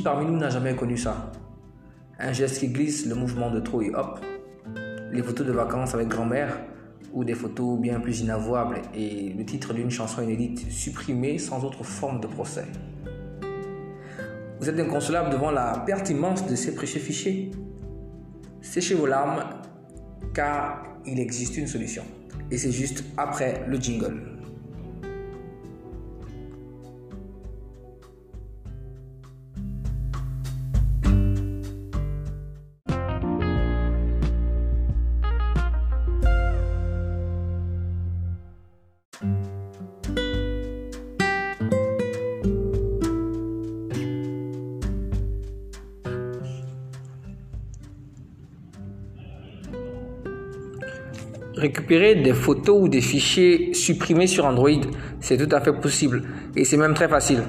parmi nous n'a jamais connu ça? Un geste qui glisse, le mouvement de trop et hop. Les photos de vacances avec grand-mère ou des photos bien plus inavouables et le titre d'une chanson inédite supprimée sans autre forme de procès. Vous êtes inconsolable devant la pertinence de ces précieux fichiers Séchez vos larmes car il existe une solution. Et c'est juste après le jingle. Récupérer des photos ou des fichiers supprimés sur Android, c'est tout à fait possible et c'est même très facile.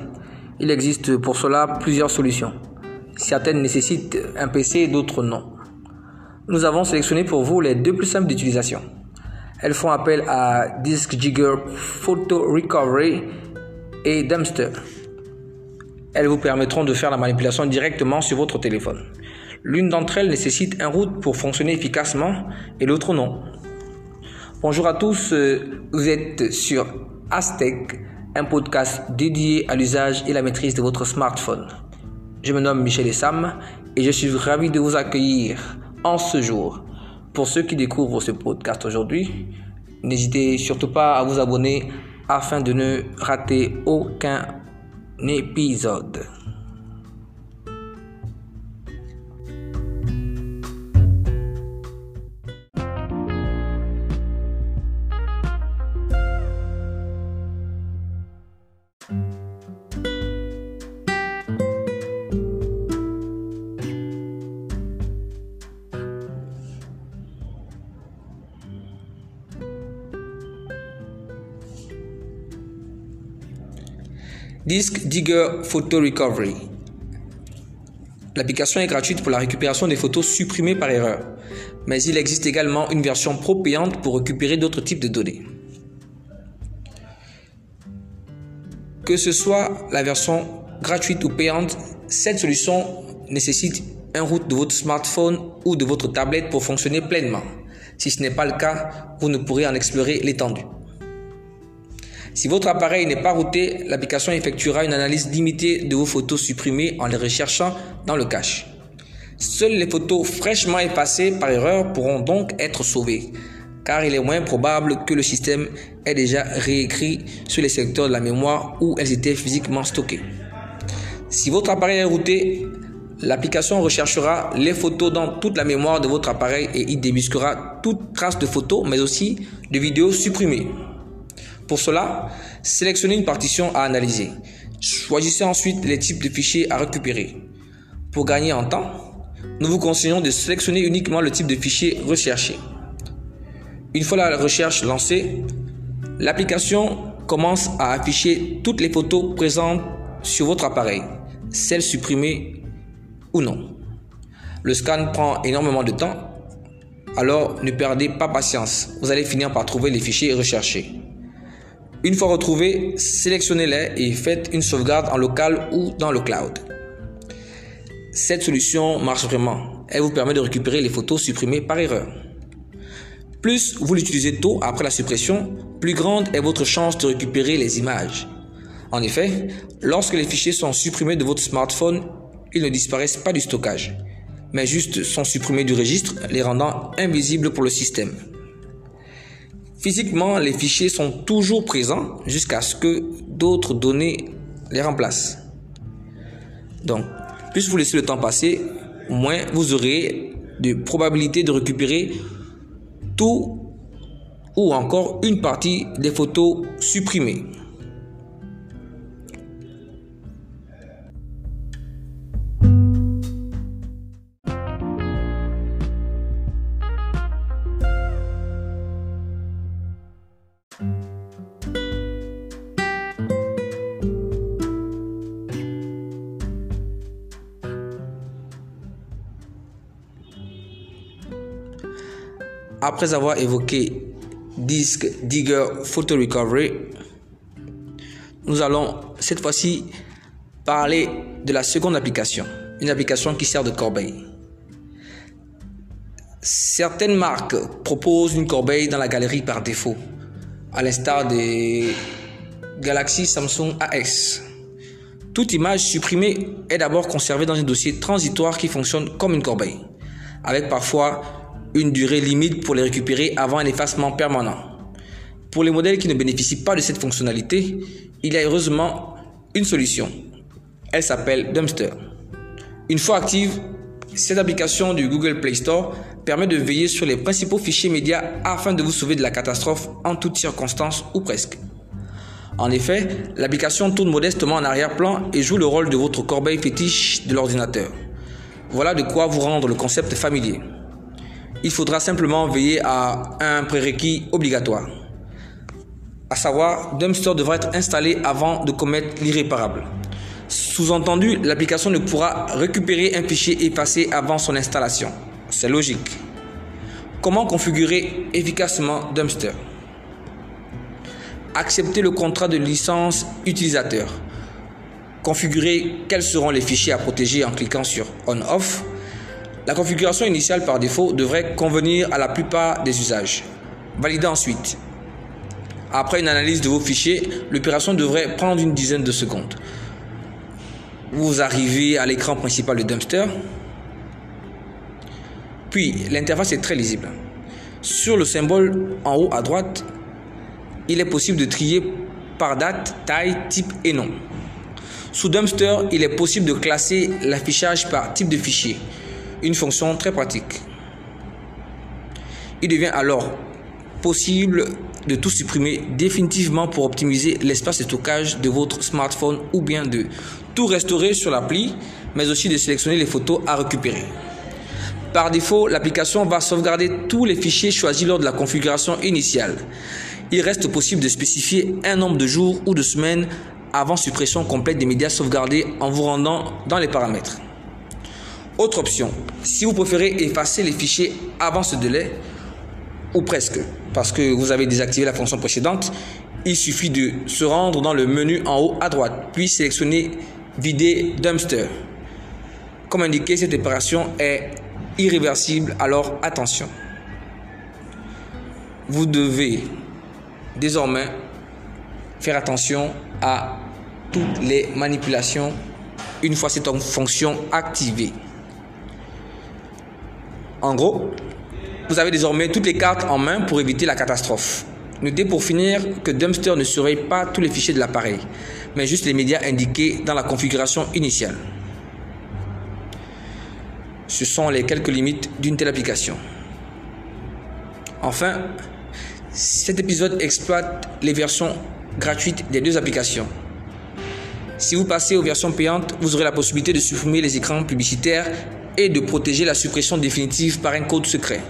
Il existe pour cela plusieurs solutions. Certaines nécessitent un PC, d'autres non. Nous avons sélectionné pour vous les deux plus simples d'utilisation. Elles font appel à Disk Jigger Photo Recovery et Dumpster. Elles vous permettront de faire la manipulation directement sur votre téléphone. L'une d'entre elles nécessite un route pour fonctionner efficacement et l'autre non. Bonjour à tous, euh, vous êtes sur Aztec, un podcast dédié à l'usage et la maîtrise de votre smartphone. Je me nomme Michel Essam et je suis ravi de vous accueillir en ce jour. Pour ceux qui découvrent ce podcast aujourd'hui, n'hésitez surtout pas à vous abonner afin de ne rater aucun épisode. Disk Digger Photo Recovery. L'application est gratuite pour la récupération des photos supprimées par erreur, mais il existe également une version pro payante pour récupérer d'autres types de données. Que ce soit la version gratuite ou payante, cette solution nécessite un route de votre smartphone ou de votre tablette pour fonctionner pleinement. Si ce n'est pas le cas, vous ne pourrez en explorer l'étendue. Si votre appareil n'est pas routé, l'application effectuera une analyse limitée de vos photos supprimées en les recherchant dans le cache. Seules les photos fraîchement effacées par erreur pourront donc être sauvées, car il est moins probable que le système ait déjà réécrit sur les secteurs de la mémoire où elles étaient physiquement stockées. Si votre appareil est routé, l'application recherchera les photos dans toute la mémoire de votre appareil et y débusquera toute trace de photos, mais aussi de vidéos supprimées. Pour cela, sélectionnez une partition à analyser. Choisissez ensuite les types de fichiers à récupérer. Pour gagner en temps, nous vous conseillons de sélectionner uniquement le type de fichier recherché. Une fois la recherche lancée, l'application commence à afficher toutes les photos présentes sur votre appareil, celles supprimées ou non. Le scan prend énormément de temps, alors ne perdez pas patience, vous allez finir par trouver les fichiers recherchés. Une fois retrouvés, sélectionnez-les et faites une sauvegarde en local ou dans le cloud. Cette solution marche vraiment. Elle vous permet de récupérer les photos supprimées par erreur. Plus vous l'utilisez tôt après la suppression, plus grande est votre chance de récupérer les images. En effet, lorsque les fichiers sont supprimés de votre smartphone, ils ne disparaissent pas du stockage, mais juste sont supprimés du registre, les rendant invisibles pour le système. Physiquement, les fichiers sont toujours présents jusqu'à ce que d'autres données les remplacent. Donc, plus vous laissez le temps passer, moins vous aurez de probabilité de récupérer tout ou encore une partie des photos supprimées. Après avoir évoqué Disk Digger Photo Recovery, nous allons cette fois-ci parler de la seconde application, une application qui sert de corbeille. Certaines marques proposent une corbeille dans la galerie par défaut, à l'instar des Galaxy Samsung AS. Toute image supprimée est d'abord conservée dans un dossier transitoire qui fonctionne comme une corbeille, avec parfois une durée limite pour les récupérer avant un effacement permanent. Pour les modèles qui ne bénéficient pas de cette fonctionnalité, il y a heureusement une solution. Elle s'appelle Dumpster. Une fois active, cette application du Google Play Store permet de veiller sur les principaux fichiers médias afin de vous sauver de la catastrophe en toutes circonstances ou presque. En effet, l'application tourne modestement en arrière-plan et joue le rôle de votre corbeille fétiche de l'ordinateur. Voilà de quoi vous rendre le concept familier. Il faudra simplement veiller à un prérequis obligatoire. À savoir, Dumpster devra être installé avant de commettre l'irréparable. Sous-entendu, l'application ne pourra récupérer un fichier effacé avant son installation. C'est logique. Comment configurer efficacement Dumpster? Accepter le contrat de licence utilisateur. Configurer quels seront les fichiers à protéger en cliquant sur On-Off. La configuration initiale par défaut devrait convenir à la plupart des usages. Valider ensuite. Après une analyse de vos fichiers, l'opération devrait prendre une dizaine de secondes. Vous arrivez à l'écran principal de Dumpster. Puis, l'interface est très lisible. Sur le symbole en haut à droite, il est possible de trier par date, taille, type et nom. Sous Dumpster, il est possible de classer l'affichage par type de fichier, une fonction très pratique. Il devient alors possible de tout supprimer définitivement pour optimiser l'espace de stockage de votre smartphone ou bien de tout restaurer sur l'appli, mais aussi de sélectionner les photos à récupérer. Par défaut, l'application va sauvegarder tous les fichiers choisis lors de la configuration initiale il reste possible de spécifier un nombre de jours ou de semaines avant suppression complète des médias sauvegardés en vous rendant dans les paramètres. Autre option, si vous préférez effacer les fichiers avant ce délai, ou presque, parce que vous avez désactivé la fonction précédente, il suffit de se rendre dans le menu en haut à droite, puis sélectionner Vider Dumpster. Comme indiqué, cette opération est irréversible, alors attention. Vous devez désormais faire attention à toutes les manipulations une fois cette fonction activée. En gros, vous avez désormais toutes les cartes en main pour éviter la catastrophe. Notez pour finir que Dumpster ne surveille pas tous les fichiers de l'appareil, mais juste les médias indiqués dans la configuration initiale. Ce sont les quelques limites d'une telle application. Enfin, cet épisode exploite les versions gratuites des deux applications. Si vous passez aux versions payantes, vous aurez la possibilité de supprimer les écrans publicitaires et de protéger la suppression définitive par un code secret.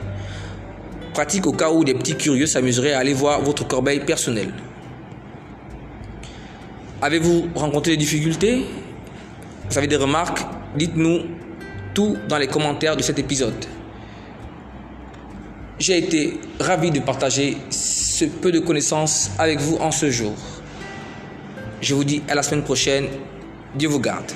Pratique au cas où des petits curieux s'amuseraient à aller voir votre corbeille personnelle. Avez-vous rencontré des difficultés? Vous avez des remarques? Dites-nous tout dans les commentaires de cet épisode. J'ai été ravi de partager ce peu de connaissances avec vous en ce jour. Je vous dis à la semaine prochaine. Dieu vous garde.